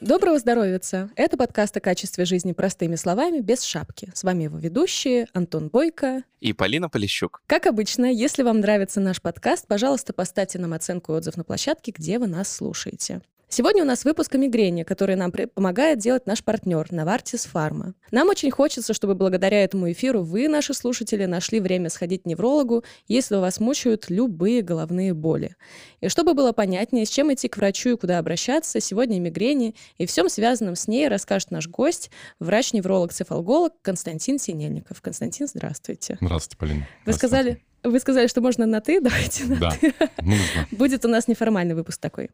Доброго здоровья! Это подкаст о качестве жизни простыми словами, без шапки. С вами его ведущие Антон Бойко и Полина Полищук. Как обычно, если вам нравится наш подкаст, пожалуйста, поставьте нам оценку и отзыв на площадке, где вы нас слушаете. Сегодня у нас выпуск о мигрени, который нам помогает делать наш партнер Навартис Фарма. Нам очень хочется, чтобы благодаря этому эфиру вы, наши слушатели, нашли время сходить к неврологу, если вас мучают любые головные боли. И чтобы было понятнее, с чем идти к врачу и куда обращаться, сегодня о мигрени и всем связанном с ней расскажет наш гость, врач-невролог-цефалголог Константин Синельников. Константин, здравствуйте. Здравствуйте, Полина. Вы сказали, вы сказали, что можно на «ты», давайте на да, «ты». нужно. Будет у нас неформальный выпуск такой.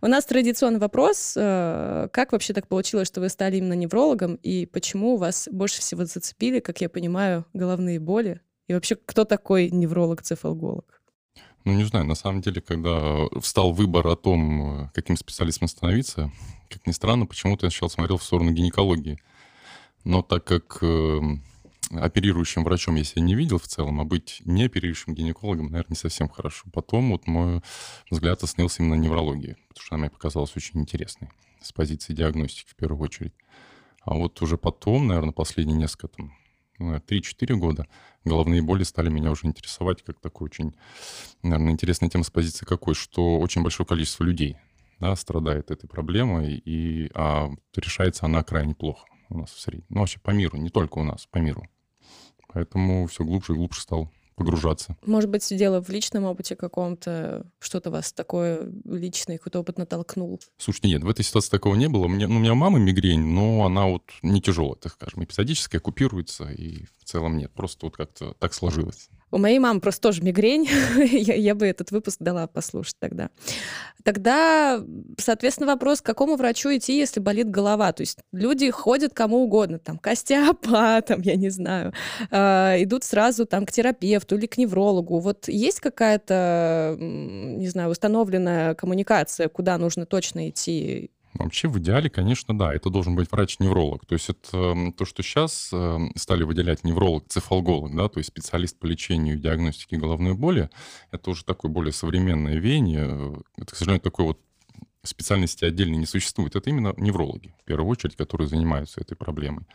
У нас традиционный вопрос. Э, как вообще так получилось, что вы стали именно неврологом, и почему вас больше всего зацепили, как я понимаю, головные боли? И вообще, кто такой невролог-цефалголог? Ну, не знаю, на самом деле, когда встал выбор о том, каким специалистом становиться, как ни странно, почему-то я сначала смотрел в сторону гинекологии. Но так как эм, оперирующим врачом я себя не видел в целом, а быть не оперирующим гинекологом, наверное, не совсем хорошо. Потом вот мой взгляд остановился именно на неврологии, потому что она мне показалась очень интересной с позиции диагностики в первую очередь. А вот уже потом, наверное, последние несколько, там, ну, 3-4 года головные боли стали меня уже интересовать как такой очень, наверное, интересная тема с позиции какой, что очень большое количество людей да, страдает этой проблемой, и, а решается она крайне плохо у нас в среднем. Ну, вообще по миру, не только у нас, по миру. Поэтому все глубже и глубже стал погружаться. Может быть, дело в личном опыте каком-то, что-то вас такое личное, какой-то опыт натолкнул? Слушайте, нет, в этой ситуации такого не было. У меня, ну, у меня мама мигрень, но она вот не тяжелая, так скажем, эпизодическая, купируется, и в целом нет. Просто вот как-то так сложилось. У моей мамы просто тоже мигрень. я, я бы этот выпуск дала послушать тогда. Тогда, соответственно, вопрос, к какому врачу идти, если болит голова? То есть люди ходят кому угодно, там, к остеопатам, я не знаю, э, идут сразу там к терапевту или к неврологу. Вот есть какая-то, не знаю, установленная коммуникация, куда нужно точно идти Вообще, в идеале, конечно, да, это должен быть врач-невролог. То есть это то, что сейчас эм, стали выделять невролог-цефалголог, да, то есть специалист по лечению и диагностике головной боли, это уже такое более современное веяние. Это, к сожалению, такой вот специальности отдельно не существует. Это именно неврологи, в первую очередь, которые занимаются этой проблемой.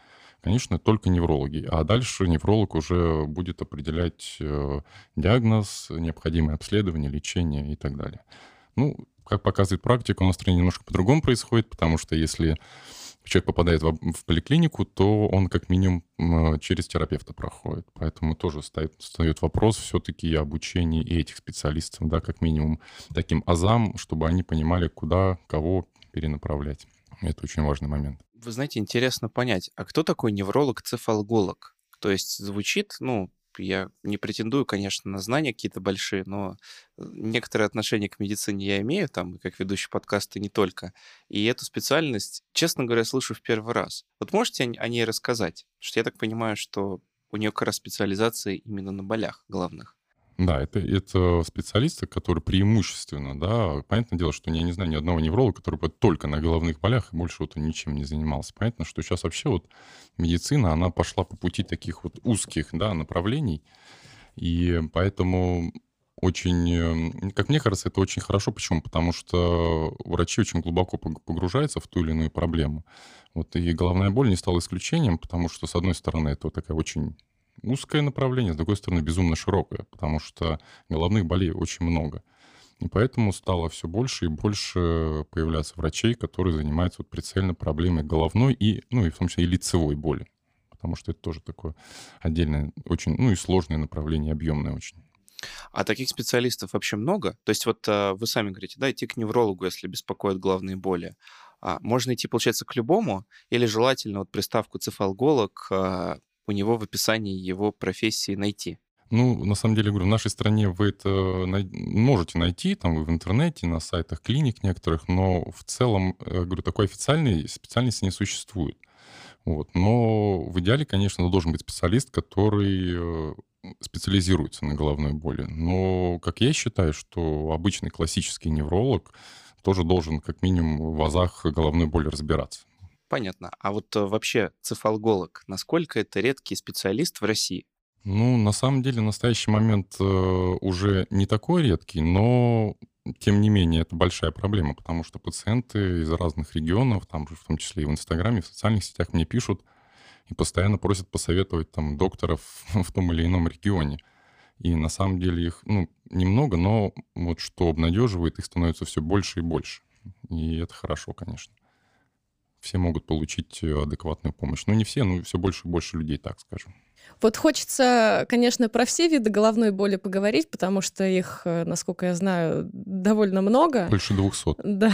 Конечно, только неврологи. А дальше невролог уже будет определять э, диагноз, необходимое обследование, лечение и так далее. Ну, как показывает практика, у нас стране немножко по-другому происходит, потому что если человек попадает в, поликлинику, то он как минимум через терапевта проходит. Поэтому тоже стоит, встает вопрос все-таки обучения и этих специалистов, да, как минимум таким азам, чтобы они понимали, куда, кого перенаправлять. Это очень важный момент. Вы знаете, интересно понять, а кто такой невролог-цефалголог? То есть звучит, ну, я не претендую, конечно, на знания какие-то большие, но э, некоторое отношение к медицине я имею, там, как ведущий подкаста не только. И эту специальность, честно говоря, слышу в первый раз. Вот можете о ней рассказать? Потому что я так понимаю, что у нее как раз специализация именно на болях главных. Да, это, это специалисты, которые преимущественно, да, понятное дело, что я не знаю ни одного невролога, который бы только на головных болях и больше вот ничем не занимался. Понятно, что сейчас вообще вот медицина, она пошла по пути таких вот узких, да, направлений, и поэтому очень, эм, как мне кажется, это очень хорошо. Почему? Потому что врачи очень глубоко погружаются в ту или иную проблему. Вот и головная боль не стала исключением, потому что, с одной стороны, это вот такая очень узкое направление, с другой стороны, безумно широкое, потому что головных болей очень много. И поэтому стало все больше и больше появляться врачей, которые занимаются вот прицельно проблемой головной и, ну, и в том числе и лицевой боли. Потому что это тоже такое отдельное, очень, ну и сложное направление, объемное очень. А таких специалистов вообще много? То есть вот а, вы сами говорите, да, идти к неврологу, если беспокоят головные боли. А можно идти, получается, к любому? Или желательно вот приставку цефалголог а, у него в описании его профессии найти? Ну, на самом деле, говорю, в нашей стране вы это можете найти там в интернете, на сайтах клиник некоторых, но в целом, э, говорю, такой официальной специальности не существует. Вот. Но в идеале, конечно, должен быть специалист, который э, специализируется на головной боли. Но, как я считаю, что обычный классический невролог тоже должен как минимум в азах головной боли разбираться. Понятно. А вот э, вообще цефалголог, насколько это редкий специалист в России? Ну, на самом деле, в настоящий момент э, уже не такой редкий, но тем не менее, это большая проблема, потому что пациенты из разных регионов, там в том числе и в Инстаграме, в социальных сетях мне пишут и постоянно просят посоветовать там докторов в том или ином регионе. И на самом деле их, ну, немного, но вот что обнадеживает, их становится все больше и больше. И это хорошо, конечно. Все могут получить адекватную помощь. Но не все, но все больше и больше людей, так скажем. Вот хочется, конечно, про все виды головной боли поговорить, потому что их, э, насколько я знаю, довольно много. Больше двухсот. Да.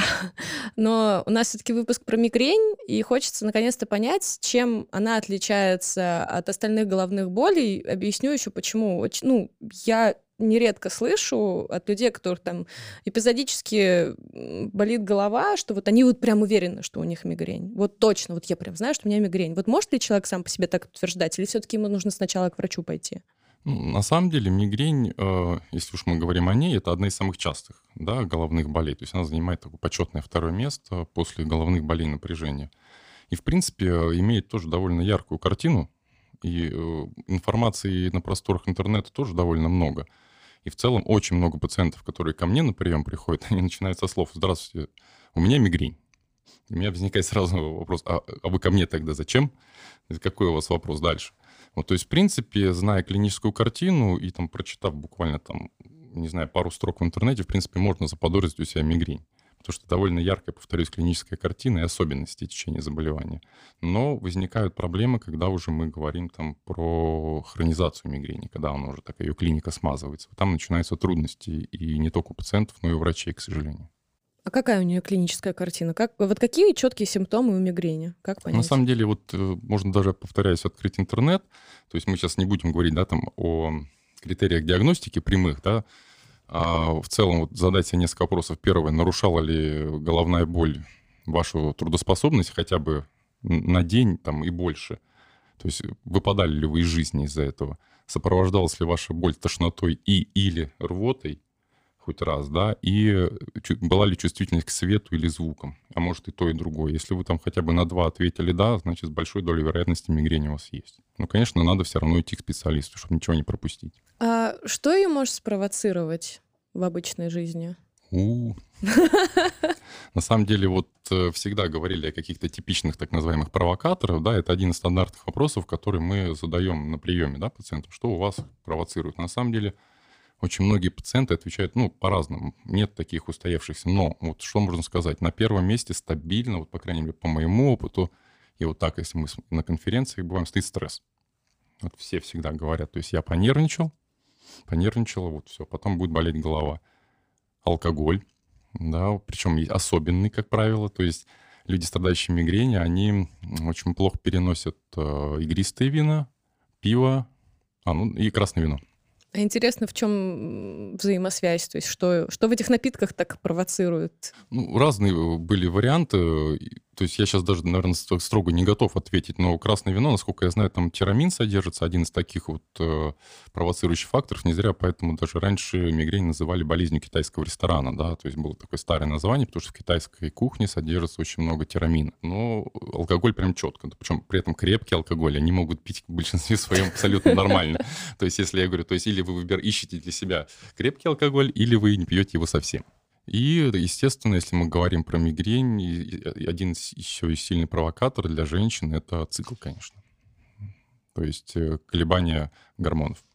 Но у нас все-таки выпуск про мигрень, и хочется наконец-то понять, чем она отличается от остальных головных болей. Объясню еще почему. Ну, я нередко слышу от людей, которых там эпизодически болит голова, что вот они вот прям уверены, что у них мигрень. Вот точно, вот я прям знаю, что у меня мигрень. Вот может ли человек сам по себе так утверждать, или все-таки ему нужно сначала к врачу пойти? На самом деле мигрень, э, если уж мы говорим о ней, это одна из самых частых да, головных болей. То есть она занимает такое почетное второе место после головных болей напряжения. И, в принципе, имеет тоже довольно яркую картину, и э, информации на просторах интернета тоже довольно много. И в целом очень много пациентов, которые ко мне на прием приходят, они начинают со слов «Здравствуйте, у меня мигрень». у меня возникает сразу вопрос, а, а вы ко мне тогда зачем? Какой у вас вопрос дальше? Вот, то есть, в принципе, зная клиническую картину и там прочитав буквально там, не знаю, пару строк в интернете, в принципе, можно заподозрить у себя мигрень потому что довольно яркая, повторюсь, клиническая картина и особенности течения заболевания. Но возникают проблемы, когда уже мы говорим там про хронизацию мигрени, когда она уже такая, ее клиника смазывается. Там начинаются трудности и не только у пациентов, но и у врачей, к сожалению. А какая у нее клиническая картина? Как, вот какие четкие симптомы у мигрени? Как понять? На самом деле, вот э, можно даже, повторяюсь, открыть интернет. То есть мы сейчас не будем говорить, да, там о критериях диагностики прямых, да, а в целом вот задать себе несколько вопросов. Первое, нарушала ли головная боль вашу трудоспособность хотя бы на день там и больше? То есть выпадали ли вы из жизни из-за этого? Сопровождалась ли ваша боль тошнотой и или рвотой хоть раз, да? И была ли чувствительность к свету или звукам? А может и то, и другое. Если вы там хотя бы на два ответили «да», значит, с большой долей вероятности мигрень у вас есть. Ну, конечно, надо все равно идти к специалисту, чтобы ничего не пропустить. А что ее может спровоцировать в обычной жизни? У. На самом деле, вот э, всегда говорили о каких-то типичных так называемых провокаторах, да, это один из стандартных вопросов, который мы задаем на приеме, да, пациентам, что у вас провоцирует. На самом деле, очень многие пациенты отвечают, ну, по-разному, нет таких устоявшихся, но вот что можно сказать, на первом месте стабильно, вот, по крайней мере, по моему опыту, и вот так, если мы на конференции бываем, стоит стресс. Вот все всегда говорят, то есть я понервничал, понервничала, вот все, потом будет болеть голова. Алкоголь, да, причем особенный, как правило, то есть люди, страдающие мигренью, они очень плохо переносят э, игристые вина, пиво, а, ну и красное вино. Интересно, в чем взаимосвязь? То есть что, что в этих напитках так провоцирует? Ну, разные э, были варианты. То есть я сейчас даже, наверное, строго не готов ответить, но красное вино, насколько я знаю, там тирамин содержится, один из таких вот э, провоцирующих факторов. Не зря поэтому даже раньше мигрень называли болезнью китайского ресторана, да, то есть было такое старое название, потому что в китайской кухне содержится очень много тирамина. Но алкоголь прям четко, причем при этом крепкий алкоголь, они могут пить в большинстве своем абсолютно нормально. То есть если я говорю, то есть или вы ищете для себя крепкий алкоголь, или вы не пьете его совсем. И, естественно, если мы говорим про мигрень, один еще и сильный провокатор для женщин – это цикл, конечно. То есть э, колебания гормонов.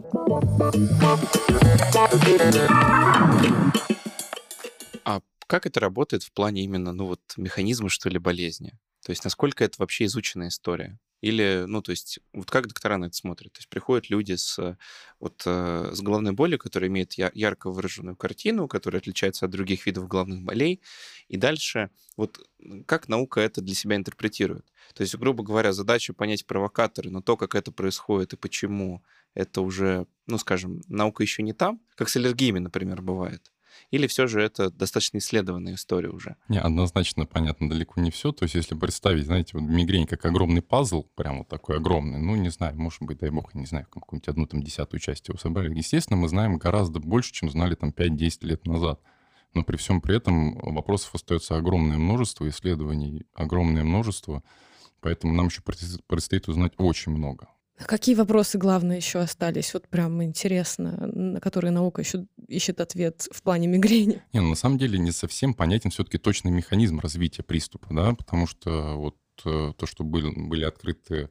А как это работает в плане именно, ну вот, механизма, что ли, болезни? То есть насколько это вообще изученная история? Или, ну, то есть, вот как доктора на это смотрят? То есть приходят люди с, вот, э, с головной болью, которые имеют ярко выраженную картину, которая отличается от других видов головных болей, и дальше вот как наука это для себя интерпретирует? То есть, грубо говоря, задача понять провокаторы, но то, как это происходит и почему, это уже, ну, скажем, наука еще не там, как с аллергиями, например, бывает. Или все же это достаточно исследованная история уже? Не, однозначно понятно, далеко не все. То есть если представить, знаете, вот мигрень как огромный пазл, прям вот такой огромный, ну, не знаю, может быть, дай бог, не знаю, какую-нибудь одну там десятую часть его собрали. Естественно, мы знаем гораздо больше, чем знали там 5-10 лет назад. Но при всем при этом вопросов остается огромное множество, исследований огромное множество, поэтому нам еще предстоит узнать очень много. Какие вопросы главные еще остались? Вот прям интересно, на которые наука еще ищет ответ в плане мигрени. Не, ну, на самом деле не совсем понятен все-таки точный механизм развития приступа, да, потому что вот э, то, что были, были открыты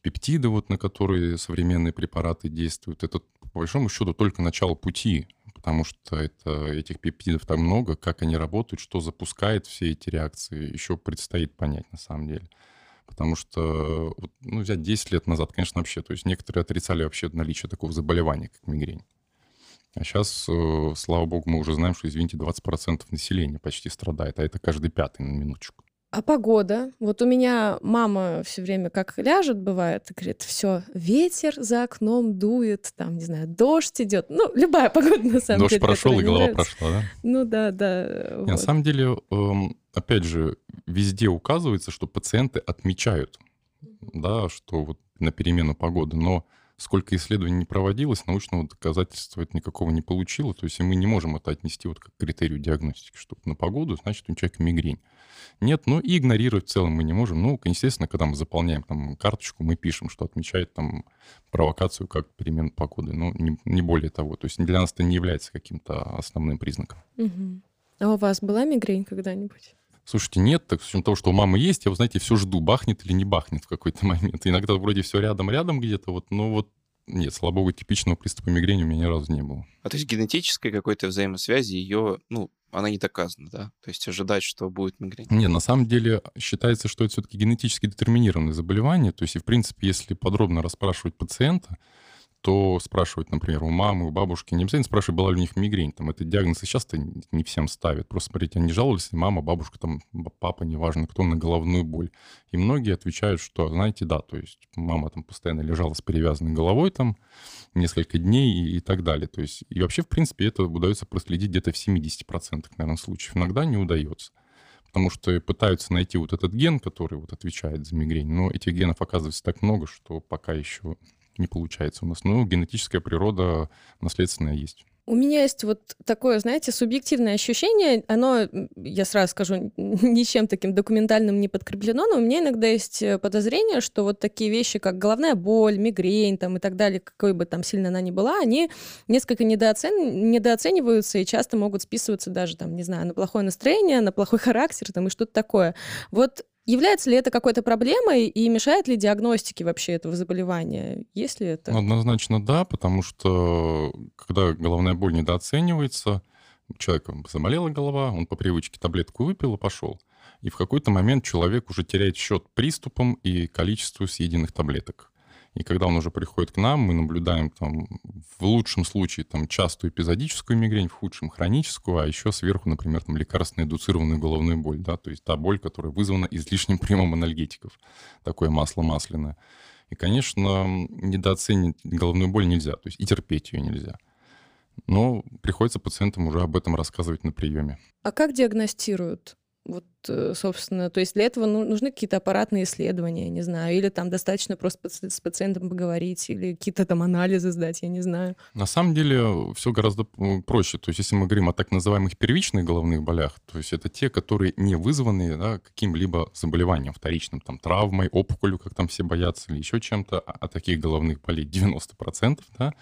пептиды, вот, на которые современные препараты действуют, это, по большому счету, только начало пути, потому что это, этих пептидов так много, как они работают, что запускает все эти реакции, еще предстоит понять на самом деле. Потому что, ну, взять 10 лет назад, конечно, вообще, то есть некоторые отрицали вообще наличие такого заболевания, как мигрень. А сейчас, э, слава богу, мы уже знаем, что, извините, 20% населения почти страдает, а это каждый пятый на минуточку. А погода? Вот у меня мама все время как ляжет, бывает, и говорит, все, ветер за окном дует, там, не знаю, дождь идет. Ну, любая погода, на самом дождь деле. Дождь прошел, и голова нравится. прошла, да? Ну да, да. Вот. На самом деле, эм, опять же, везде указывается, что пациенты отмечают, да, что вот на перемену погоды, но сколько исследований не проводилось, научного доказательства это никакого не получило. То есть и мы не можем это отнести вот как к критерию диагностики, что на погоду, значит, у человека мигрень. Нет, ну и игнорировать в целом мы не можем. Ну, естественно, когда мы заполняем там карточку, мы пишем, что отмечает там провокацию как перемен погоды, но не, не более того. То есть для нас это не является каким-то основным признаком. Угу. А у вас была мигрень когда-нибудь? Слушайте, нет, так с учетом того, что у мамы есть, я, вы знаете, все жду, бахнет или не бахнет в какой-то момент. Иногда вроде все рядом-рядом где-то, вот, но вот нет, слава богу, типичного приступа мигрени у меня ни разу не было. А то есть генетической какой-то взаимосвязи ее, ну, она не доказана, да? То есть ожидать, что будет мигрень? Нет, на самом деле считается, что это все-таки генетически детерминированное заболевание. То есть, и в принципе, если подробно расспрашивать пациента, то спрашивать, например, у мамы, у бабушки, не обязательно спрашивать, была ли у них мигрень. Там это диагноз и сейчас-то не всем ставят. Просто смотрите, они жаловались, мама, бабушка, там, папа, неважно кто, на головную боль. И многие отвечают, что, знаете, да, то есть мама там постоянно лежала с перевязанной головой там несколько дней и, и так далее. То есть, и вообще, в принципе, это удается проследить где-то в 70%, наверное, случаев. Иногда не удается потому что пытаются найти вот этот ген, который вот отвечает за мигрень, но этих генов оказывается так много, что пока еще не получается у нас. Но генетическая природа наследственная есть. У меня есть вот такое, знаете, субъективное ощущение, оно, я сразу скажу, ничем таким документальным не подкреплено, но у меня иногда есть э, подозрение, что вот такие вещи, как головная боль, мигрень там, и так далее, какой бы там сильно она ни была, они несколько недооцен... недооцениваются и часто могут списываться даже, там, не знаю, на плохое настроение, на плохой характер там, и что-то такое. Вот Является ли это какой-то проблемой и мешает ли диагностике вообще этого заболевания? Есть ли это? Однозначно да, потому что когда головная боль недооценивается, у человека заболела голова, он по привычке таблетку выпил и пошел. И в какой-то момент человек уже теряет счет приступам и количеству съеденных таблеток. И когда он уже приходит к нам, мы наблюдаем там в лучшем случае там частую эпизодическую мигрень, в худшем хроническую, а еще сверху, например, там лекарственно индуцированную головную боль, да, то есть та боль, которая вызвана излишним приемом анальгетиков, такое масло масляное. И, конечно, недооценить головную боль нельзя, то есть и терпеть ее нельзя. Но приходится пациентам уже об этом рассказывать на приеме. А как диагностируют? Вот, э, собственно, то есть для этого ну, нужны какие-то аппаратные исследования, не знаю, или там достаточно просто с пациентом поговорить, или какие-то там анализы сдать, я не знаю. На самом деле все гораздо проще. То есть если мы говорим о так называемых первичных головных болях, то есть это те, которые не вызваны да, каким-либо заболеванием вторичным, там травмой, опухолью, как там все боятся, или еще чем-то, а, а таких головных болей 90%, да,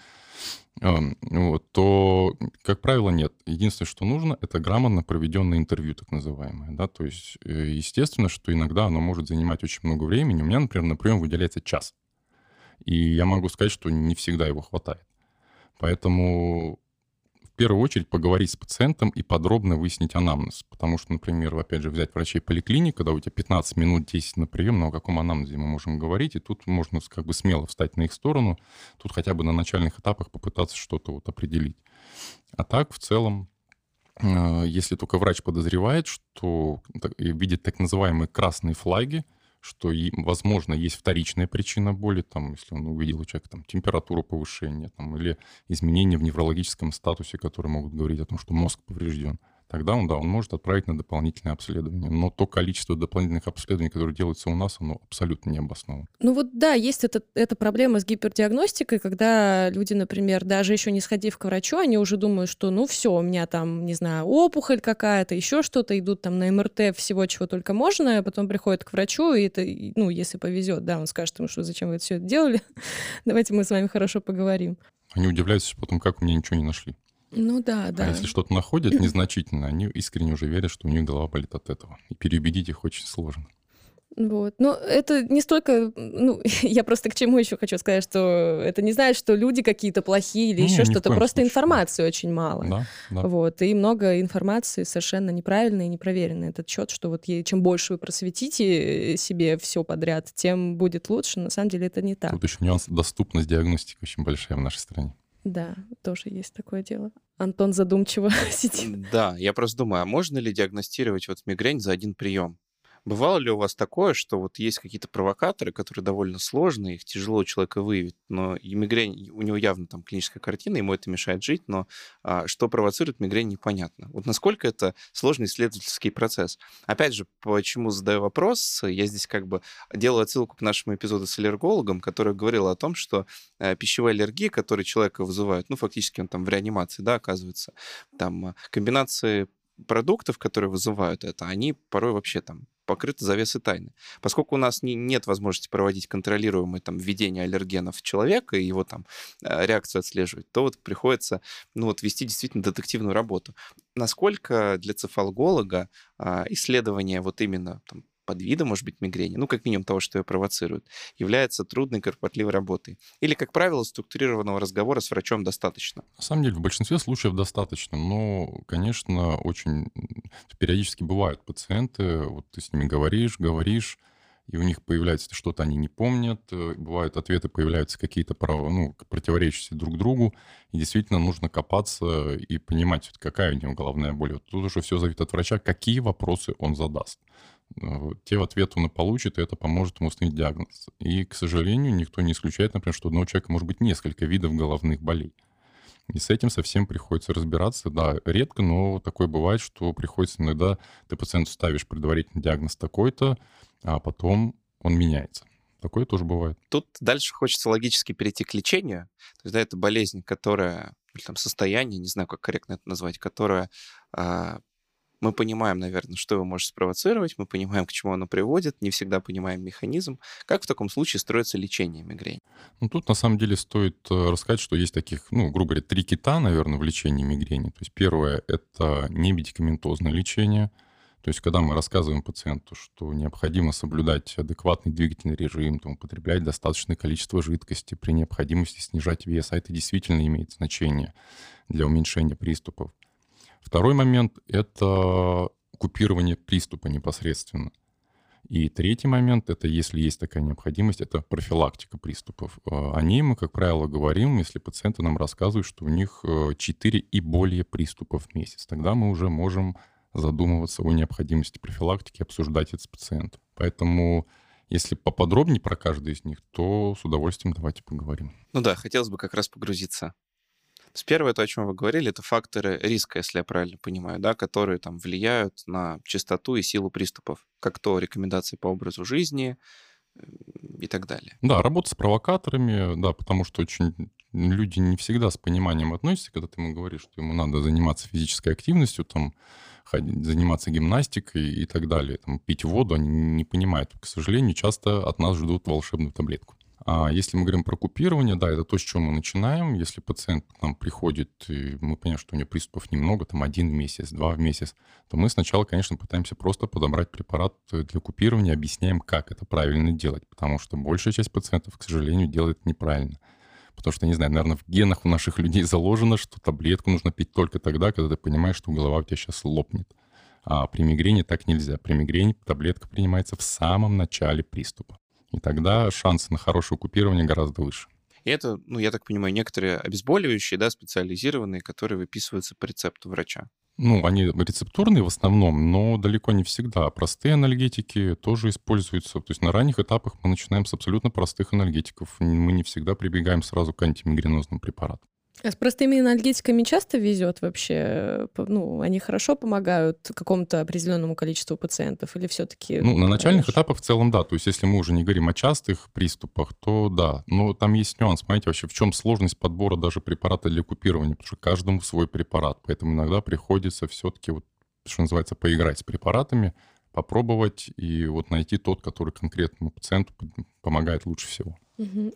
вот, то, как правило, нет. Единственное, что нужно, это грамотно проведенное интервью, так называемое. Да? То есть, э, естественно, что иногда оно может занимать очень много времени. У меня, например, на прием выделяется час. И я могу сказать, что не всегда его хватает. Поэтому первую очередь поговорить с пациентом и подробно выяснить анамнез. Потому что, например, опять же, взять врачей поликлиник, когда у тебя 15 минут 10 на прием, но о каком анамнезе мы можем говорить, и тут можно как бы смело встать на их сторону, тут хотя бы на начальных этапах попытаться что-то вот определить. А так, в целом, э, если только врач подозревает, что видит так называемые красные флаги, что, возможно, есть вторичная причина боли, там, если он увидел у человека там, температуру повышения там, или изменения в неврологическом статусе, которые могут говорить о том, что мозг поврежден тогда он, да, он может отправить на дополнительное обследование. Но то количество дополнительных обследований, которые делаются у нас, оно абсолютно не обосновано. Ну вот да, есть это, эта проблема с гипердиагностикой, когда люди, например, даже еще не сходив к врачу, они уже думают, что ну все, у меня там, не знаю, опухоль какая-то, еще что-то, идут там на МРТ всего, чего только можно, а потом приходят к врачу, и это, ну, если повезет, да, он скажет ему, что зачем вы это все это делали, давайте мы с вами хорошо поговорим. Они удивляются потом, как у меня ничего не нашли. Ну да, А да. если что-то находят незначительно, они искренне уже верят, что у них голова болит от этого. И переубедить их очень сложно. Вот. Но это не столько, ну, я просто к чему еще хочу сказать, что это не значит, что люди какие-то плохие или Не, еще что-то, просто случае. информации очень мало. Да, да. Вот, и много информации совершенно неправильной и непроверенной. Этот счет, что вот чем больше вы просветите э, себе все подряд, тем будет лучше. На самом деле это не так. Тут еще нюанс доступность диагностики очень большая в нашей стране. Да, тоже есть такое дело. Антон задумчиво сидит. Да, я просто думаю, а можно ли диагностировать вот мигрень за один прием? Бывало ли у вас такое, что вот есть какие-то провокаторы, которые довольно сложные, их тяжело у человека выявить, но и мигрень, у него явно там клиническая картина, ему это мешает жить, но а, что провоцирует мигрень, непонятно. Вот насколько это сложный исследовательский процесс. Опять же, почему задаю вопрос, я здесь как бы делаю отсылку к нашему эпизоду с аллергологом, который говорил о том, что э, пищевые аллергии, которые человека вызывают, ну, фактически он там в реанимации, да, оказывается, там э, комбинации продуктов, которые вызывают это, они порой вообще там покрыты завесой тайны. Поскольку у нас не, нет возможности проводить контролируемое там введение аллергенов в человека и его там э, реакцию отслеживать, то вот приходится ну вот вести действительно детективную работу. Насколько для цефалголога а, исследование вот именно там, подвида, может быть, мигрени, ну, как минимум того, что ее провоцирует, является трудной, кропотливой работой. Или, как правило, структурированного разговора с врачом достаточно. На самом деле, в большинстве случаев достаточно, но, конечно, очень периодически бывают пациенты, вот ты с ними говоришь, говоришь, и у них появляется что-то, они не помнят, э, бывают ответы, появляются какие-то прав- ну, противоречащие друг другу, и действительно нужно копаться и понимать, какая у него головная боль. Вот тут уже все зависит от врача, какие вопросы он задаст. Те ответы он и получит, и это поможет ему установить диагноз. И, к сожалению, никто не исключает, например, что у одного человека может быть несколько видов головных болей. И с этим совсем приходится разбираться. Да, редко, но такое бывает, что приходится иногда, ты пациенту ставишь предварительный диагноз такой-то, а потом он меняется. Такое тоже бывает. Тут дальше хочется логически перейти к лечению. То есть, да, это болезнь, которая, или там состояние, не знаю, как корректно это назвать, которое а, мы понимаем, наверное, что его может спровоцировать, мы понимаем, к чему оно приводит, не всегда понимаем механизм. Как в таком случае строится лечение мигрени? Ну, тут на самом деле стоит э, рассказать, что есть таких, ну, грубо говоря, три кита, наверное, в лечении мигрени. То есть первое — это немедикаментозное лечение. То есть когда мы рассказываем пациенту, что необходимо соблюдать адекватный двигательный режим, там, употреблять достаточное количество жидкости, при необходимости снижать вес, а это действительно имеет значение для уменьшения приступов. Второй момент — это купирование приступа непосредственно. И третий момент — это, если есть такая необходимость, это профилактика приступов. Э, О ней мы, как правило, говорим, если пациенты нам рассказывают, что у них 4 и более приступов в месяц. Тогда мы уже можем задумываться о необходимости профилактики, обсуждать это с пациентом. Поэтому, если поподробнее про каждый из них, то с удовольствием давайте поговорим. Ну да, хотелось бы как раз погрузиться. Есть первое, то, о чем вы говорили, это факторы риска, если я правильно понимаю, да, которые там влияют на частоту и силу приступов, как то рекомендации по образу жизни и так далее. Да, работа с провокаторами, да, потому что очень люди не всегда с пониманием относятся, когда ты ему говоришь, что ему надо заниматься физической активностью, там, ходить, заниматься гимнастикой и так далее, там, пить воду, они не понимают. К сожалению, часто от нас ждут волшебную таблетку. А если мы говорим про купирование, да, это то, с чего мы начинаем. Если пациент к нам приходит, и мы понимаем, что у него приступов немного, там один в месяц, два в месяц, то мы сначала, конечно, пытаемся просто подобрать препарат для купирования, объясняем, как это правильно делать, потому что большая часть пациентов, к сожалению, делает неправильно. Потому что, не знаю, наверное, в генах у наших людей заложено, что таблетку нужно пить только тогда, когда ты понимаешь, что голова у тебя сейчас лопнет. А при мигрени так нельзя. При мигрени таблетка принимается в самом начале приступа. И тогда шансы на хорошее купирование гораздо выше. И это, ну, я так понимаю, некоторые обезболивающие, да, специализированные, которые выписываются по рецепту врача. Ну, они рецептурные в основном, но далеко не всегда. Простые анальгетики тоже используются. То есть на ранних этапах мы начинаем с абсолютно простых анальгетиков. Мы не всегда прибегаем сразу к антимигренозным препаратам. А с простыми анальгетиками часто везет вообще? П- Ну, они хорошо помогают какому-то определенному количеству пациентов или все-таки? Ну, на начальных этапах в целом да. То есть если мы уже не говорим о частых приступах, то да. Но там есть нюанс. Понимаете, вообще в чем сложность подбора даже препарата для купирования? Потому что каждому свой препарат. Поэтому иногда приходится все-таки, вот, что называется, поиграть с препаратами, попробовать и вот найти тот, который конкретному пациенту помогает лучше всего.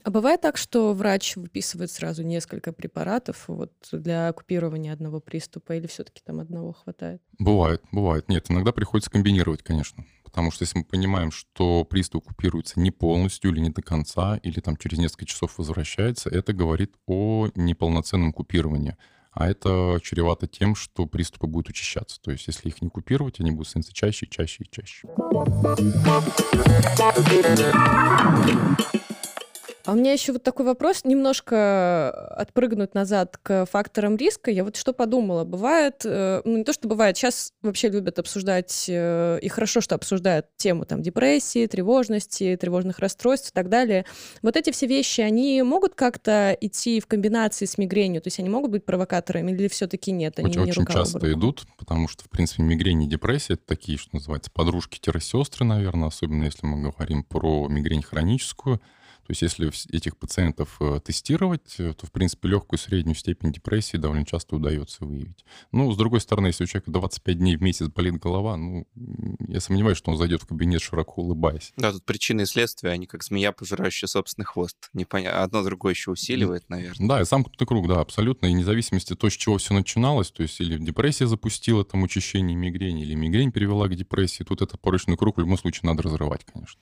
А бывает так, что врач выписывает сразу несколько препаратов вот для купирования одного приступа, или все-таки там одного хватает? Бывает, бывает. Нет, иногда приходится комбинировать, конечно. Потому что если мы понимаем, что приступ купируется не полностью или не до конца, или там через несколько часов возвращается, это говорит о неполноценном купировании. А это чревато тем, что приступы будут учащаться. То есть если их не купировать, они будут становиться чаще, чаще и чаще. А у меня еще вот такой вопрос, немножко отпрыгнуть назад к факторам риска. Я вот что подумала, бывает, э, ну не то, что бывает, сейчас вообще любят обсуждать, э, и хорошо, что обсуждают тему там депрессии, тревожности, тревожных расстройств и так далее. Вот эти все вещи, они могут как-то идти в комбинации с мигренью? То есть они могут быть провокаторами или все-таки нет? Они очень не очень часто идут, потому что, в принципе, мигрень и депрессия это такие, что называется, подружки-сестры, наверное, особенно если мы говорим про мигрень хроническую. То есть если этих пациентов э, тестировать, э, то, в принципе, легкую среднюю степень депрессии довольно часто удается выявить. Ну, с другой стороны, если у человека 25 дней в месяц болит голова, ну, я сомневаюсь, что он зайдет в кабинет широко улыбаясь. Да, тут причины и следствия, они как змея, пожирающая собственный хвост. Непонятно. Одно другое еще усиливает, наверное. Да, и замкнутый круг, да, абсолютно. И независимости от того, с чего все начиналось, то есть или депрессия запустила там учащение мигрени, или мигрень привела к депрессии, тут этот порочный круг в любом случае надо разрывать, конечно.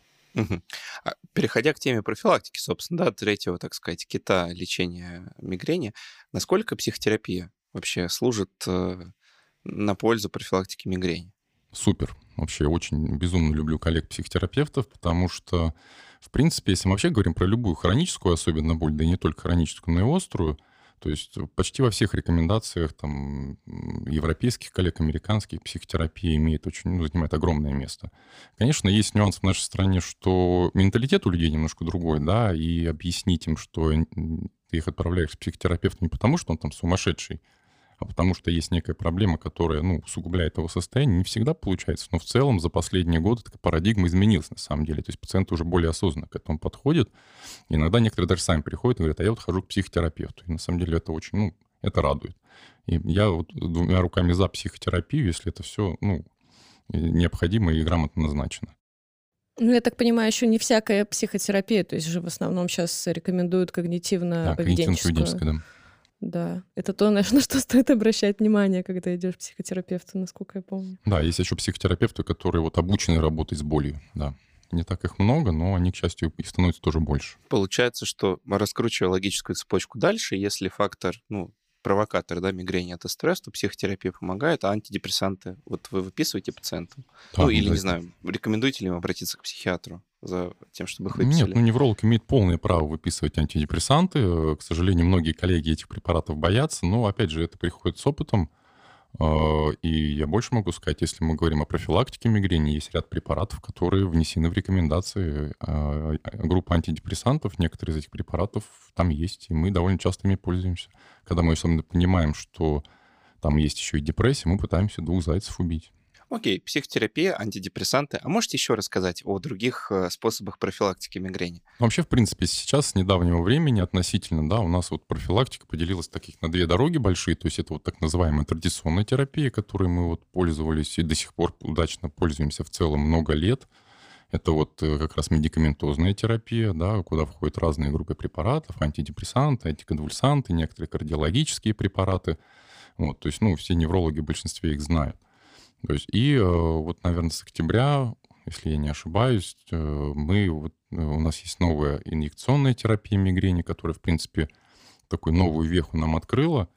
А, Переходя к теме профилактики, собственно, да, третьего, так сказать, кита лечения мигрени, насколько психотерапия вообще служит э, на пользу профилактики мигрени? Супер. Вообще очень безумно люблю коллег-психотерапевтов, потому что, в принципе, если мы вообще говорим про любую хроническую, особенно боль, да и не только хроническую, но и острую, то есть почти во всех рекомендациях там, европейских коллег, американских психотерапия имеет очень, ну, занимает огромное место. Конечно, есть нюанс в нашей стране, что менталитет у людей немножко другой, да, и объяснить им, что ты их отправляешь к психотерапевту не потому, что он там сумасшедший, а потому что есть некая проблема, которая, ну, усугубляет его состояние, не всегда получается. Но в целом за последние годы такая парадигма изменилась на самом деле. То есть пациенты уже более осознанно к этому подходят. Иногда некоторые даже сами приходят и говорят, а я вот хожу к психотерапевту. И на самом деле это очень, ну, это радует. И я вот двумя руками за психотерапию, если это все, ну, необходимо и грамотно назначено. Ну, я так понимаю, еще не всякая психотерапия, то есть же в основном сейчас рекомендуют Да, когнитивно-поведенческую. да. Да, это то, на на что стоит обращать внимание, когда идешь к психотерапевту, насколько я помню. Да, есть еще психотерапевты, которые вот обучены работать с болью, да. Не так их много, но они, к счастью, их становится тоже больше. Получается, что раскручивая логическую цепочку дальше, если фактор, ну, провокатор, да, мигрени это стресс, то психотерапия помогает, а антидепрессанты, вот вы выписываете пациентам? Да, ну, или, не обязательно. знаю, рекомендуете ли им обратиться к психиатру за тем, чтобы их Нет, выписали? ну невролог имеет полное право выписывать антидепрессанты. К сожалению, многие коллеги этих препаратов боятся, но, опять же, это приходит с опытом. Э, И я больше могу сказать, если мы говорим о профилактике мигрени, есть ряд препаратов, которые внесены в рекомендации э, группы антидепрессантов. Некоторые из этих препаратов там есть, и мы довольно часто ими пользуемся. Когда мы особенно понимаем, что там есть еще и депрессия, мы пытаемся двух зайцев убить. Окей, психотерапия, антидепрессанты. А можете еще рассказать о других э, способах профилактики мигрени? Вообще, в принципе, сейчас, с недавнего времени относительно, да, у нас вот профилактика поделилась таких на две дороги большие, то есть это вот так называемая традиционная терапия, которой мы вот пользовались и до сих пор удачно пользуемся в целом много лет. Это вот э, как раз медикаментозная терапия, да, куда входят разные группы препаратов, антидепрессанты, антиконвульсанты, некоторые кардиологические препараты. Вот, то есть, ну, все неврологи в большинстве их знают. То есть, и э, вот, наверное, с октября, если я не ошибаюсь, э, мы, вот, э, у нас есть новая инъекционная терапия мигрени, которая, в принципе, такую новую веху нам открыла.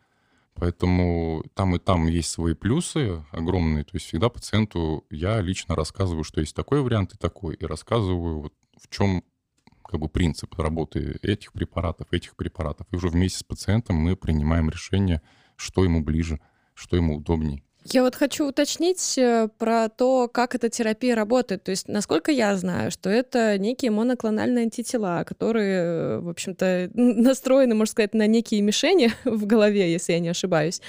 Поэтому там и там есть свои плюсы огромные. То есть всегда пациенту я лично рассказываю, что есть такой вариант и такой. И рассказываю, вот, в чем как бы принцип работы этих препаратов, этих препаратов. И уже вместе с пациентом мы принимаем решение, что ему ближе, что ему удобней. Я вот хочу уточнить э, про то, как эта терапия работает. То есть, насколько я знаю, что это некие моноклональные антитела, которые, э, в общем-то, настроены, можно сказать, на некие мишени в голове, если я не ошибаюсь.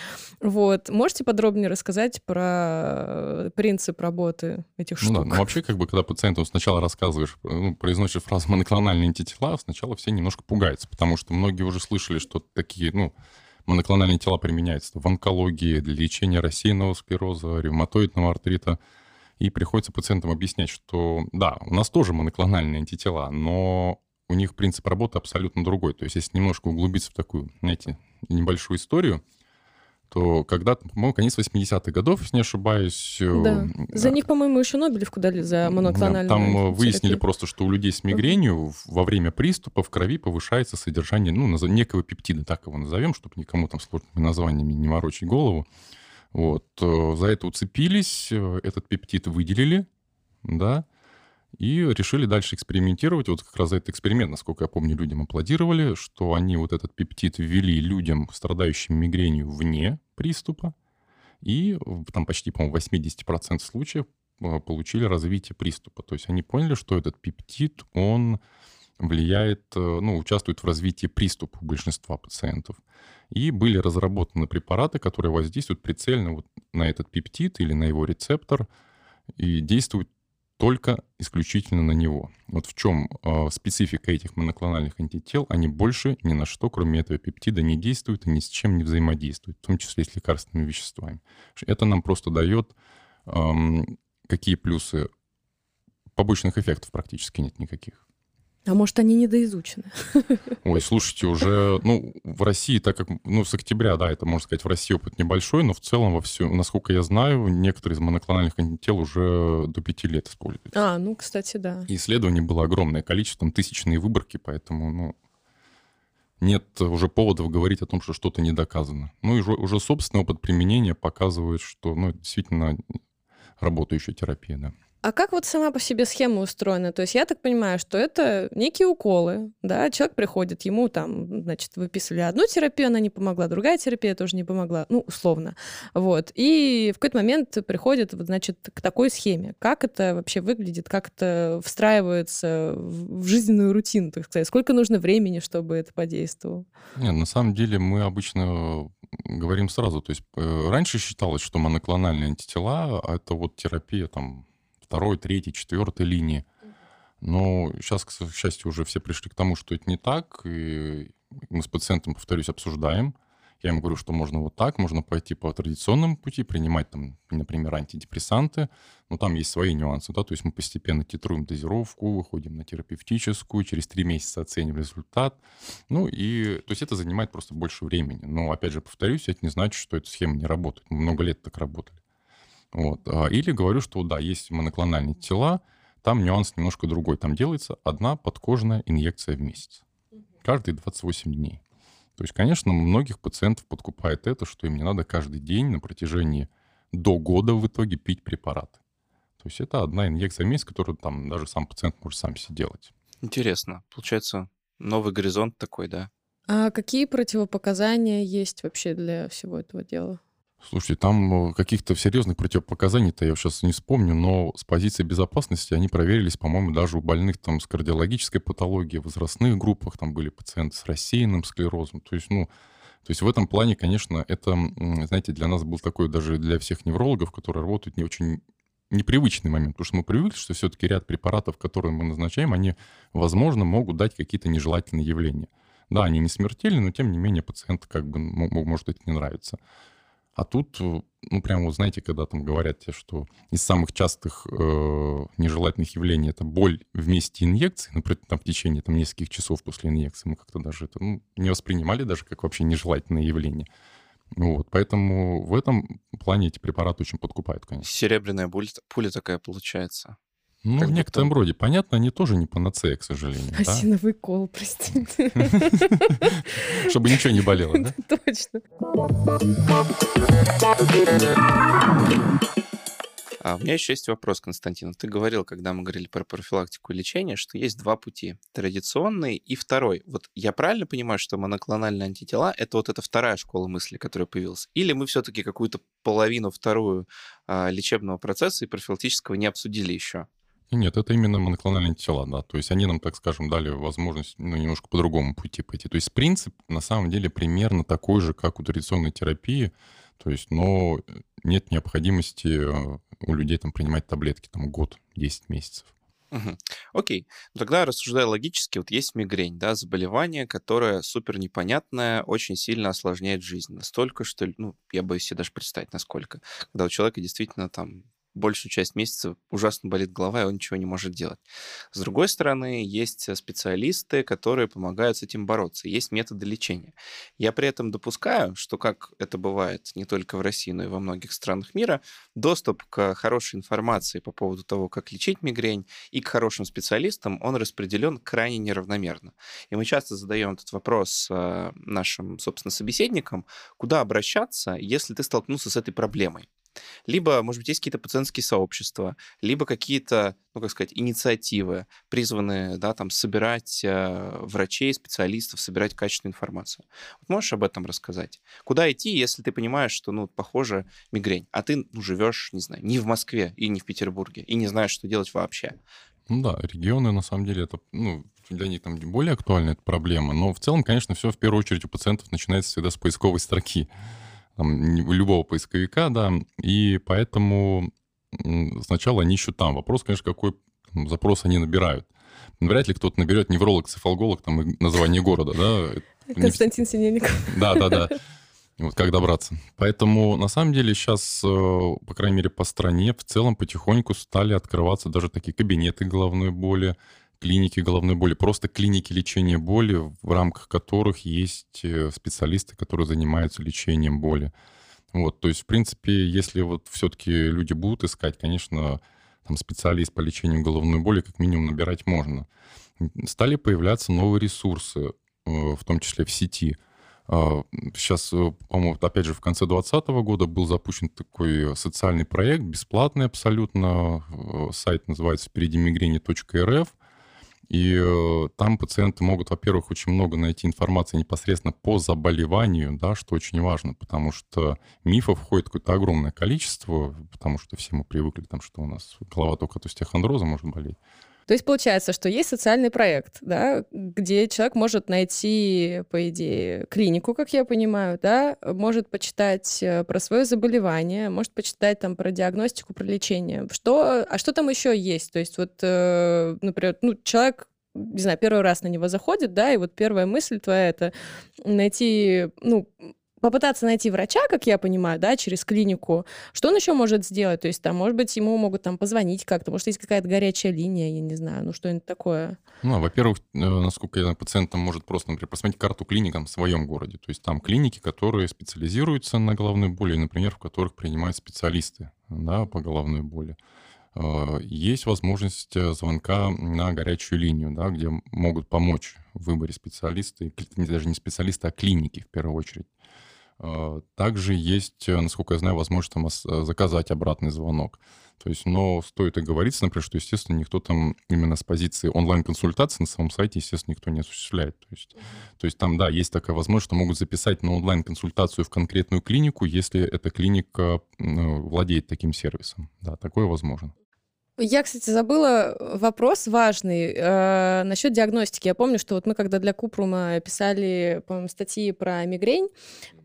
Вот. Можете подробнее рассказать про принцип работы этих Ну да, штук? ну вообще, как бы, когда пациенту сначала рассказываешь, ну, произносишь фразу моноклональные антитела, сначала все немножко пугаются, потому что многие уже слышали, что такие, ну, моноклональные тела применяются в онкологии, для лечения рассеянного склероза, ревматоидного артрита. И приходится пациентам объяснять, что да, у нас тоже моноклональные антитела, но у них принцип работы абсолютно другой. То есть если немножко углубиться в такую, знаете, небольшую историю, то когда-то, по-моему, конец 80-х годов, если не ошибаюсь... Э, да. За них, по-моему, еще Нобелевку дали за моноклональную Там терапию. выяснили просто, что у людей с мигренью во время приступа в крови повышается содержание, ну, некого пептида, так его назовем, чтобы никому там сложными названиями не морочить голову. Вот. Э, за это уцепились, э, этот пептид выделили, да, и решили дальше экспериментировать. Вот как раз этот эксперимент, насколько я помню, людям аплодировали, что они вот этот пептид ввели людям, страдающим мигренью вне приступа, и там почти, по-моему, 80% случаев э, получили развитие приступа. То есть они поняли, что этот пептид, он влияет, э, ну, участвует в развитии приступа у большинства пациентов. И были разработаны препараты, которые воздействуют прицельно вот на этот пептид или на его рецептор и действуют только исключительно на него. Вот в чем э, специфика этих моноклональных антител, они больше ни на что, кроме этого пептида, не действуют и ни с чем не взаимодействуют, в том числе с лекарственными веществами. Это нам просто дает э, какие плюсы? Побочных эффектов практически нет никаких. А может, они недоизучены? Ой, слушайте, уже, ну, в России, так как, ну, с октября, да, это, можно сказать, в России опыт небольшой, но в целом во все, насколько я знаю, некоторые из моноклональных антител уже до пяти лет используются. А, ну, кстати, да. И исследований было огромное количество, там, тысячные выборки, поэтому, ну, нет уже поводов говорить о том, что что-то не доказано. Ну, и уже, уже собственный опыт применения показывает, что, ну, это действительно работающая терапия, да. А как вот сама по себе схема устроена? То есть я так понимаю, что это некие уколы, да, человек приходит, ему там, значит, выписывали одну терапию, она не помогла, другая терапия тоже не помогла, ну, условно, вот. И в какой-то момент приходит, вот, значит, к такой схеме. Как это вообще выглядит, как это встраивается в жизненную рутину, так сказать? Сколько нужно времени, чтобы это подействовало? Нет, на самом деле мы обычно говорим сразу, то есть э, раньше считалось, что моноклональные антитела — это вот терапия там второй, третьей, четвертой линии. Но сейчас, к счастью, уже все пришли к тому, что это не так. И мы с пациентом, повторюсь, обсуждаем. Я ему говорю, что можно вот так, можно пойти по традиционному пути, принимать там, например, антидепрессанты, но там есть свои нюансы, да, то есть мы постепенно титруем дозировку, выходим на терапевтическую, через три месяца оцениваем результат, ну и, то есть это занимает просто больше времени. Но, опять же, повторюсь, это не значит, что эта схема не работает. Мы много лет так работали. Вот. А, или говорю, что да, есть моноклональные тела, там нюанс немножко другой. Там делается одна подкожная инъекция в месяц. Каждые 28 дней. То есть, конечно, многих пациентов подкупает это, что им не надо каждый день на протяжении до года в итоге пить препарат. То есть это одна инъекция в месяц, которую там даже сам пациент может сам себе делать. Интересно. Получается, новый горизонт такой, да? А какие противопоказания есть вообще для всего этого дела? Слушайте, там э, каких-то серьезных противопоказаний-то я сейчас не вспомню, но с позиции безопасности они проверились, по-моему, даже у больных там с кардиологической патологией, в возрастных группах, там были пациенты с рассеянным склерозом. То есть, ну, то есть в этом плане, конечно, это, знаете, для нас был такой даже для всех неврологов, которые работают не очень непривычный момент, потому что мы привыкли, что все-таки ряд препаратов, которые мы назначаем, они, возможно, могут дать какие-то нежелательные явления. Да, они не смертельны, но тем не менее пациент как бы может это не нравится. А тут, э, ну, прям вот знаете, когда там говорят тебе, что из самых частых э, нежелательных явлений это боль вместе инъекции, например, там, в течение там, нескольких часов после инъекции, мы как-то даже это ну, не воспринимали даже как вообще нежелательное явление. Вот, поэтому в этом плане эти препараты очень подкупают, конечно. Серебряная пуля, пуля такая получается. Ну, как в некотором роде. Понятно, они тоже не панацея, к сожалению. Осиновый да? кол, простите. Чтобы ничего не болело, да? Точно. А у меня еще есть вопрос, Константин. Ты говорил, когда мы говорили про профилактику и лечение, что есть два пути. Традиционный и второй. Вот я правильно понимаю, что моноклональные антитела — это вот эта вторая школа мысли, которая появилась? Или мы все-таки какую-то половину вторую а, лечебного процесса и профилактического не обсудили еще? Нет, это именно моноклональные тела, да. То есть они нам, так скажем, дали возможность ну, немножко по другому пути пойти. То есть принцип на самом деле примерно такой же, как у традиционной терапии. То есть, но нет необходимости э, у людей там принимать таблетки там год, 10 месяцев. Угу. Окей. Ну, тогда, рассуждая логически, вот есть мигрень, да, заболевание, которое супер непонятное, очень сильно осложняет жизнь. Настолько, что, ну, я боюсь себе даже представить, насколько. Когда у человека действительно там большую часть месяца ужасно болит голова, и он ничего не может делать. С другой стороны, есть специалисты, которые помогают с этим бороться. Есть методы лечения. Я при этом допускаю, что, как это бывает не только в России, но и во многих странах мира, доступ к хорошей информации по поводу того, как лечить мигрень, и к хорошим специалистам, он распределен крайне неравномерно. И мы часто задаем этот вопрос э, нашим, собственно, собеседникам, куда обращаться, если ты столкнулся с этой проблемой. Либо, может быть, есть какие-то пациентские сообщества, либо какие-то, ну, как сказать, инициативы, призванные, да, там, собирать э, врачей, специалистов, собирать качественную информацию. Вот можешь об этом рассказать? Куда идти, если ты понимаешь, что, ну, похоже, мигрень, а ты, ну, живешь, не знаю, не в Москве и не в Петербурге, и не знаешь, что делать вообще? Ну да, регионы, на самом деле, это, ну, для них там более актуальна эта проблема, но в целом, конечно, все в первую очередь у пациентов начинается всегда с поисковой строки там, любого поисковика, да, и поэтому сначала они ищут там. Вопрос, конечно, какой запрос они набирают. Вряд ли кто-то наберет невролог, цефалголог, там, название города, да. Константин Синельников. Да, да, да. Вот как добраться. Поэтому, на самом деле, сейчас, э, по крайней мере, по стране в целом потихоньку стали открываться даже такие кабинеты головной боли, клиники головной боли, просто клиники лечения боли, в рамках которых есть э, специалисты, которые занимаются лечением боли. Вот, то есть, в принципе, если вот все-таки люди будут искать, конечно, там специалист по лечению головной боли как минимум набирать можно. Стали появляться новые ресурсы, э, в том числе в сети. Сейчас, а, э, по-моему, опять же, в конце 2020 года был запущен такой социальный проект, бесплатный абсолютно. Сайт называется впередимигрени.рф. И э, там пациенты могут, во-первых, очень много найти информации непосредственно по заболеванию, да, что очень важно, потому что мифов входит какое-то огромное количество, потому что все мы привыкли, там, что у нас голова только от остеохондроза может болеть. То есть получается, что есть социальный проект, да, где человек может найти, по идее, клинику, как я понимаю, да, может почитать э, про свое заболевание, может почитать там про диагностику, про лечение. Что, а что там еще есть? То есть вот, э, например, ну, человек не знаю, первый раз на него заходит, да, и вот первая мысль твоя это найти, ну, попытаться найти врача, как я понимаю, да, через клинику, что он еще может сделать? То есть там, может быть, ему могут там позвонить как-то, может, есть какая-то горячая линия, я не знаю, ну что-нибудь такое. Ну, во-первых, э, насколько я знаю, пациент там может просто, например, посмотреть карту клиникам в своем городе. То есть там клиники, которые специализируются на головной боли, например, в которых принимают специалисты да, по головной боли. Э, есть возможность э, звонка на горячую линию, да, где могут помочь в выборе специалиста, даже не специалиста, а клиники в первую очередь. А, также есть, э, насколько я знаю, возможность там э, заказать обратный звонок. То есть, но стоит и говориться, например, что, естественно, никто там именно с позиции онлайн-консультации на самом сайте, естественно, никто не осуществляет. То есть, то есть там, да, есть такая возможность, что могут записать на онлайн-консультацию в конкретную клинику, если эта клиника ну, владеет таким сервисом. Да, такое возможно. Я, кстати, забыла вопрос важный э, насчет диагностики. Я помню, что вот мы когда для Купрума писали, по-моему, статьи про мигрень,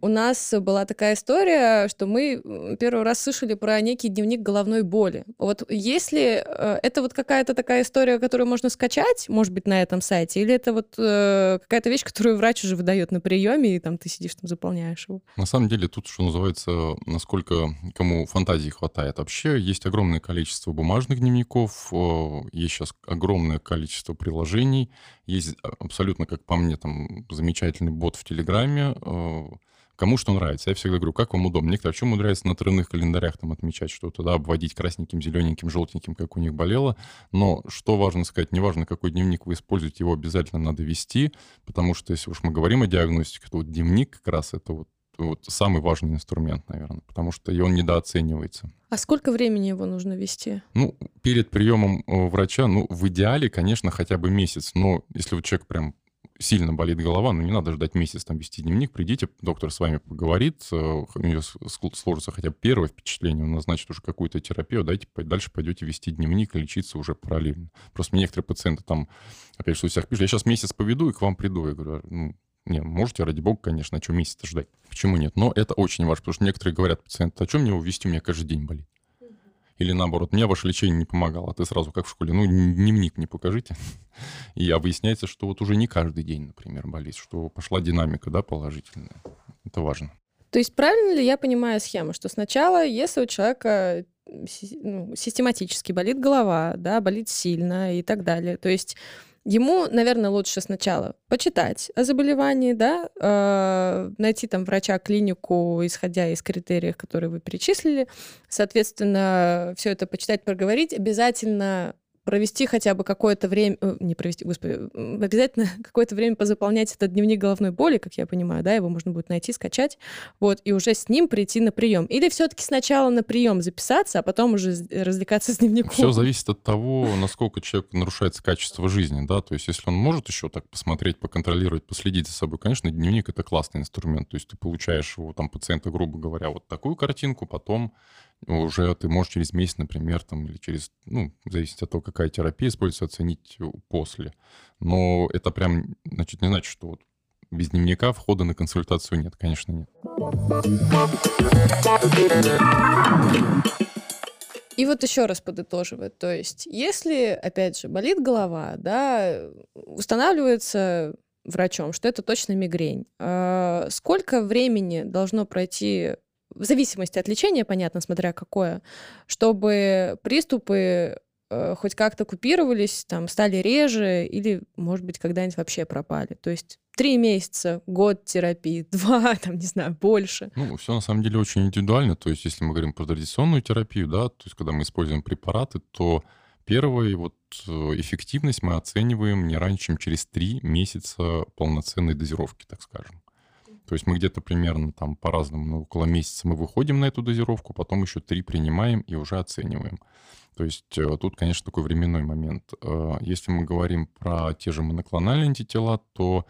у нас была такая история, что мы первый раз слышали про некий дневник головной боли. Вот если э, это вот какая-то такая история, которую можно скачать, может быть, на этом сайте, или это вот э, какая-то вещь, которую врач уже выдает на приеме, и там ты сидишь, там заполняешь его? На самом деле тут, что называется, насколько кому фантазии хватает. Вообще есть огромное количество бумажных дневников, есть сейчас огромное количество приложений, есть а, абсолютно, как по мне, там замечательный бот в Телеграме, Кому что нравится. Я всегда говорю, как вам удобно. Некоторые вообще умудряются на тройных календарях там отмечать что-то, да, обводить красненьким, зелененьким, желтеньким, как у них болело. Но что важно сказать, неважно, какой дневник вы используете, его обязательно надо вести, потому что если уж мы говорим о диагностике, то вот дневник как раз это вот вот самый важный инструмент, наверное, потому что и он недооценивается. А сколько времени его нужно вести? Ну, перед приемом э, врача, ну, в идеале, конечно, хотя бы месяц, но если вот человек прям сильно болит голова, ну, не надо ждать месяц там вести дневник, придите, доктор с вами поговорит, э, у нее сложится хотя бы первое впечатление, он назначит уже какую-то терапию, дайте, дальше пойдете вести дневник и лечиться уже параллельно. Просто мне некоторые пациенты там, опять же, у всех пишут, я сейчас месяц поведу и к вам приду. Я говорю, ну, не, можете, ради бога, конечно, что месяц ждать? Почему нет? Но это очень важно, потому что некоторые говорят пациенты, а что мне его вести, у меня каждый день болит. Или наоборот, мне ваше лечение не помогало, а ты сразу, как в школе, ну, дневник не покажите. И выясняется, что вот уже не каждый день, например, болит, что пошла динамика, да, положительная. Это важно. То есть правильно ли я понимаю схему, что сначала, если у человека ну, систематически болит голова, да, болит сильно и так далее. То есть ему, наверное, лучше сначала почитать о заболевании, да, э, найти там врача, клинику, исходя из критериев, которые вы перечислили, соответственно, все это почитать, проговорить, обязательно провести хотя бы какое-то время, э, не провести, господи, обязательно какое-то время позаполнять этот дневник головной боли, как я понимаю, да, его можно будет найти, скачать, вот, и уже с ним прийти на прием. Или все-таки сначала на прием записаться, а потом уже развлекаться с дневником. Все зависит от того, насколько человек нарушается качество жизни, да, то есть если он может еще так посмотреть, поконтролировать, последить за собой, конечно, дневник это классный инструмент, то есть ты получаешь у там пациента, грубо говоря, вот такую картинку, потом уже ты можешь через месяц, например, там, или через, ну, зависит от того, какая терапия используется, оценить после. Но это прям, значит, не значит, что вот без дневника входа на консультацию нет, конечно, нет. И вот еще раз подытоживая, то есть, если, опять же, болит голова, да, устанавливается врачом, что это точно мигрень. А сколько времени должно пройти в зависимости от лечения, понятно, смотря какое, чтобы приступы э, хоть как-то купировались, там, стали реже или, может быть, когда-нибудь вообще пропали. То есть три месяца, год терапии, два, там, не знаю, больше. Ну, все на самом деле очень индивидуально. То есть, если мы говорим про традиционную терапию, да, то есть, когда мы используем препараты, то первая вот э, эффективность мы оцениваем не раньше, чем через три месяца полноценной дозировки, так скажем. То есть мы где-то примерно там по-разному, ну, около месяца мы выходим на эту дозировку, потом еще три принимаем и уже оцениваем. То есть э, тут, конечно, такой временной момент. Э, если мы говорим про те же моноклональные антитела, то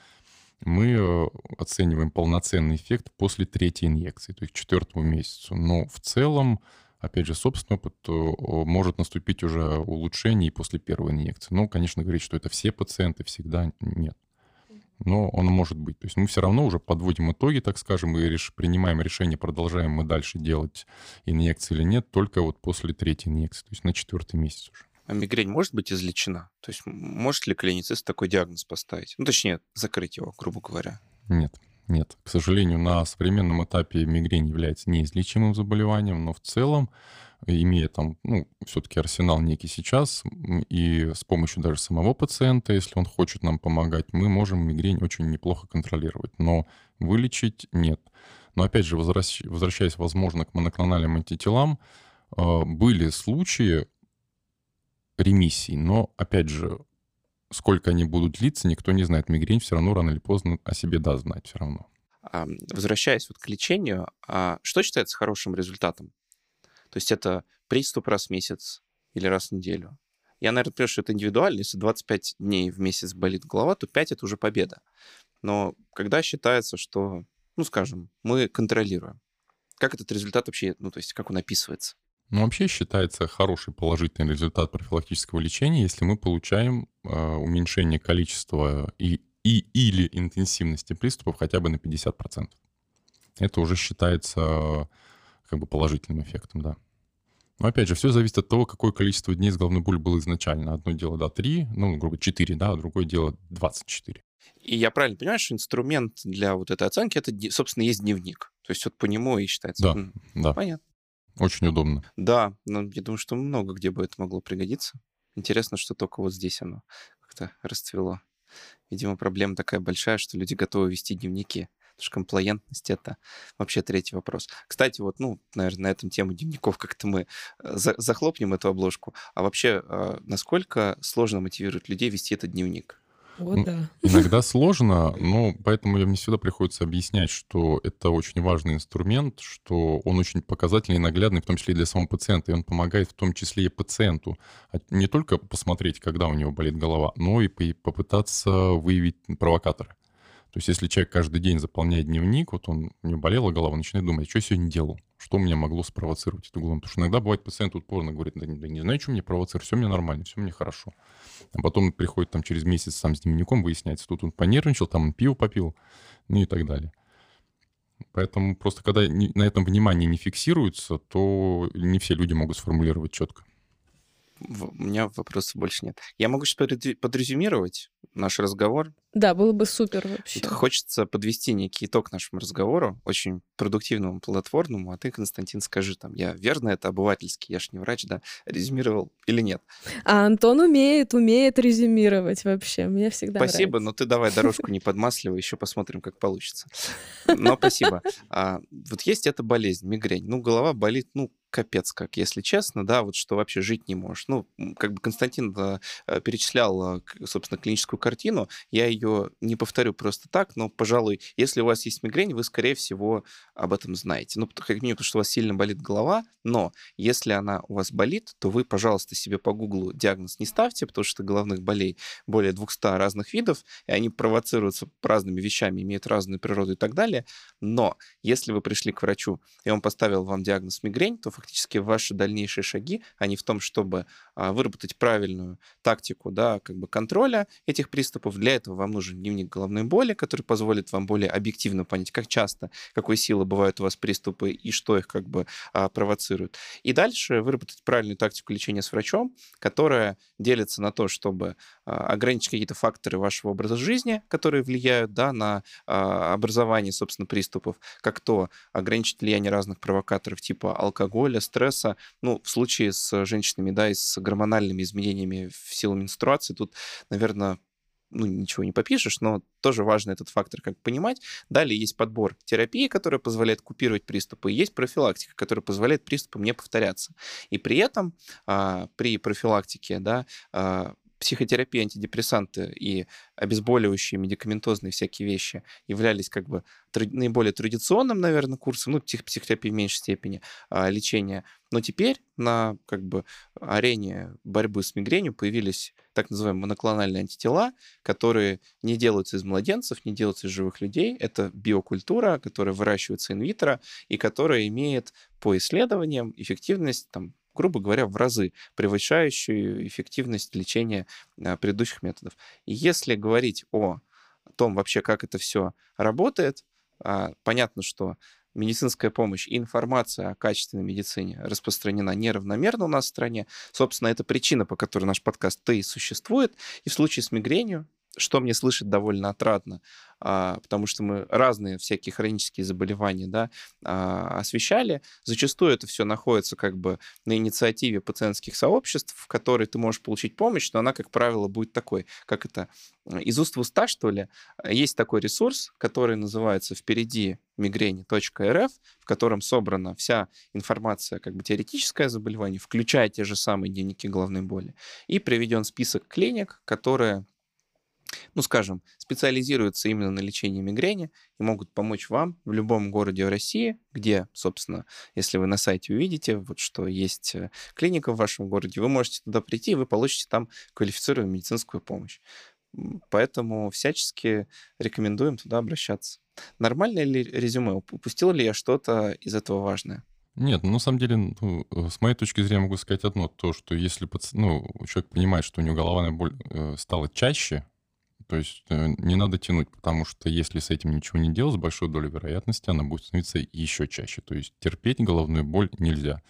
мы э, оцениваем полноценный эффект после третьей инъекции, то есть к четвертому месяцу. Но в целом, опять же, собственный опыт может наступить уже улучшение и после первой инъекции. Но, конечно, говорить, что это все пациенты, всегда нет но он может быть. То есть мы все равно уже подводим итоги, так скажем, и реш... принимаем решение, продолжаем мы дальше делать инъекции или нет, только вот после третьей инъекции, то есть на четвертый месяц уже. А мигрень может быть излечена? То есть может ли клиницист такой диагноз поставить? Ну, точнее, закрыть его, грубо говоря. Нет. Нет, к сожалению, на современном этапе мигрень является неизлечимым заболеванием, но в целом имея там, ну, все-таки арсенал некий сейчас, и с помощью даже самого пациента, если он хочет нам помогать, мы можем мигрень очень неплохо контролировать, но вылечить нет. Но опять же, возвращаясь, возможно, к моноклональным антителам, а, были случаи ремиссий, но, опять же, сколько они будут длиться, никто не знает. Мигрень все равно рано или поздно о себе даст знать все равно. Возвращаясь вот к лечению, а что считается хорошим результатом? То есть это приступ раз в месяц или раз в неделю. Я, наверное, понимаю, что это индивидуально. Если 25 дней в месяц болит голова, то 5 — это уже победа. Но когда считается, что, ну, скажем, мы контролируем, как этот результат вообще, ну, то есть как он описывается? Ну, вообще считается хороший положительный результат профилактического лечения, если мы получаем э, уменьшение количества и, и или интенсивности приступов хотя бы на 50%. Это уже считается как бы положительным эффектом, да. Но опять же, все зависит от того, какое количество дней с головной болью было изначально. Одно дело, да, 3, ну, грубо 4, да, а другое дело 24. И я правильно понимаю, что инструмент для вот этой оценки, это, собственно, есть дневник. То есть вот по нему и считается. Да, М, да. Понятно. Очень удобно. Да, но я думаю, что много где бы это могло пригодиться. Интересно, что только вот здесь оно как-то расцвело. Видимо, проблема такая большая, что люди готовы вести дневники. Потому что комплаентность — это вообще третий вопрос. Кстати, вот, ну, наверное, на этом тему дневников как-то мы э, за захлопнем эту обложку. А вообще, а, насколько сложно мотивировать людей вести этот дневник? Вот да. Иногда сложно, но поэтому мне всегда приходится объяснять, что это очень важный инструмент, что он очень показательный и наглядный, в том числе и для самого пациента, и он помогает в том числе и пациенту не только посмотреть, когда у него болит голова, но и попытаться выявить провокаторы. То есть если человек каждый день заполняет дневник, вот он, у него болела голова, начинает думать, что я сегодня делал, что меня могло спровоцировать эту голову. Потому что иногда бывает пациент упорно говорит, да, да не знаю, что мне провоцирует, все мне нормально, все мне хорошо. А потом приходит там через месяц сам с дневником, выясняется, тут он понервничал, там он пиво попил, ну и так далее. Поэтому просто когда на этом внимание не фиксируется, то не все люди могут сформулировать четко. У меня вопросов больше нет. Я могу сейчас подрезюмировать наш разговор. Да, было бы супер вообще. Вот хочется подвести некий итог нашему разговору, очень продуктивному, плодотворному. А ты, Константин, скажи, там, я верно это обывательский, я ж не врач, да, резюмировал или нет? А Антон умеет, умеет резюмировать вообще. Мне всегда Спасибо, нравится. но ты давай дорожку не подмасливай, еще посмотрим, как получится. Но спасибо. А, вот есть эта болезнь, мигрень. Ну, голова болит, ну, капец как, если честно, да, вот что вообще жить не можешь. Ну, как бы Константин э, перечислял, э, собственно, клиническую картину, я ее не повторю просто так, но, пожалуй, если у вас есть мигрень, вы, скорее всего, об этом знаете. Ну, как минимум, потому что у вас сильно болит голова, но если она у вас болит, то вы, пожалуйста, себе по гуглу диагноз не ставьте, потому что головных болей более 200 разных видов, и они провоцируются разными вещами, имеют разную природу и так далее. Но если вы пришли к врачу, и он поставил вам диагноз мигрень, то фактически ваши дальнейшие шаги, они в том, чтобы а, выработать правильную тактику да, как бы контроля этих приступов. Для этого вам нужен дневник головной боли, который позволит вам более объективно понять, как часто, какой силы бывают у вас приступы и что их как бы а, провоцирует. И дальше выработать правильную тактику лечения с врачом, которая делится на то, чтобы а, ограничить какие-то факторы вашего образа жизни, которые влияют да, на образование, собственно, приступов, как то ограничить влияние разных провокаторов типа алкоголя, алкоголя, стресса. Ну, в случае с женщинами, да, и с гормональными изменениями в силу менструации, тут, наверное, ну, ничего не попишешь, но тоже важно этот фактор как понимать. Далее есть подбор терапии, которая позволяет купировать приступы, и есть профилактика, которая позволяет приступам не повторяться. И при этом а, при профилактике, да, а, психотерапия, антидепрессанты и обезболивающие, медикаментозные всякие вещи являлись как бы наиболее традиционным, наверное, курсом, ну, псих психотерапии в меньшей степени а, лечения. Но теперь на как бы арене борьбы с мигренью появились так называемые моноклональные антитела, которые не делаются из младенцев, не делаются из живых людей. Это биокультура, которая выращивается инвитро и которая имеет по исследованиям эффективность там, грубо говоря, в разы превышающую эффективность лечения а, предыдущих методов. И если говорить о том вообще, как это все работает, а, понятно, что медицинская помощь и информация о качественной медицине распространена неравномерно у нас в стране. Собственно, это причина, по которой наш подкаст-то и существует. И в случае с мигренью что мне слышать довольно отрадно, а, потому что мы разные всякие хронические заболевания да, а, освещали. Зачастую это все находится как бы на инициативе пациентских сообществ, в которой ты можешь получить помощь, но она, как правило, будет такой, как это, из уст в уста, что ли. Есть такой ресурс, который называется «Впереди мигрени.рф», в котором собрана вся информация как бы теоретическое заболевание, включая те же самые дневники головной боли, и приведен список клиник, которые ну, скажем, специализируются именно на лечении мигрени и могут помочь вам в любом городе России, где, собственно, если вы на сайте увидите, вот что есть э, клиника в вашем городе, вы можете туда прийти, и вы получите там квалифицированную медицинскую помощь. Поэтому всячески рекомендуем туда обращаться. Нормальное ли резюме? Упустил ли я что-то из этого важное? Нет, ну, на самом деле, ну, э, с моей точки зрения могу сказать одно, то, что если ну, человек понимает, что у него головная боль э, стала чаще, то есть э, не надо тянуть, потому что если с этим ничего не делать, с большой долей вероятности она будет становиться еще чаще. То есть терпеть головную боль нельзя.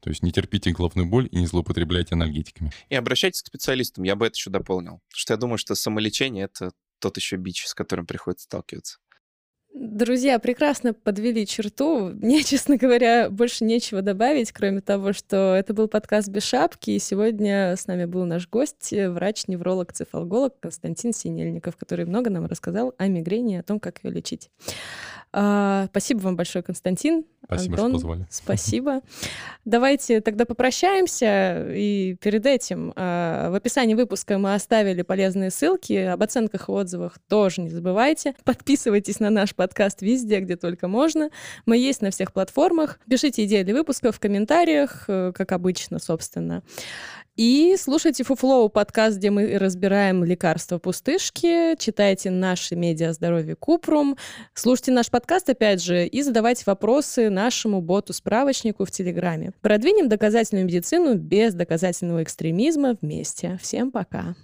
То есть не терпите головную боль и не злоупотребляйте анальгетиками. И обращайтесь к специалистам, я бы это еще дополнил. Потому что я думаю, что самолечение — это тот еще бич, с которым приходится сталкиваться. Друзья, прекрасно подвели черту. Мне, честно говоря, больше нечего добавить, кроме того, что это был подкаст «Без шапки», и сегодня с нами был наш гость, врач-невролог, цефалголог Константин Синельников, который много нам рассказал о мигрени и о том, как ее лечить. А, спасибо вам большое, Константин. Спасибо, Антон, что позвали. Спасибо. Давайте тогда попрощаемся. И перед этим а, в описании выпуска мы оставили полезные ссылки. Об оценках и отзывах тоже не забывайте. Подписывайтесь на наш подкаст везде, где только можно. Мы есть на всех платформах. Пишите идеи для выпуска в комментариях, э, как обычно, собственно. И слушайте Фуфлоу подкаст, где мы разбираем лекарства пустышки, читайте наши медиа здоровье Купрум, слушайте наш подкаст, опять же, и задавайте вопросы нашему боту-справочнику в Телеграме. Продвинем доказательную медицину без доказательного экстремизма вместе. Всем пока!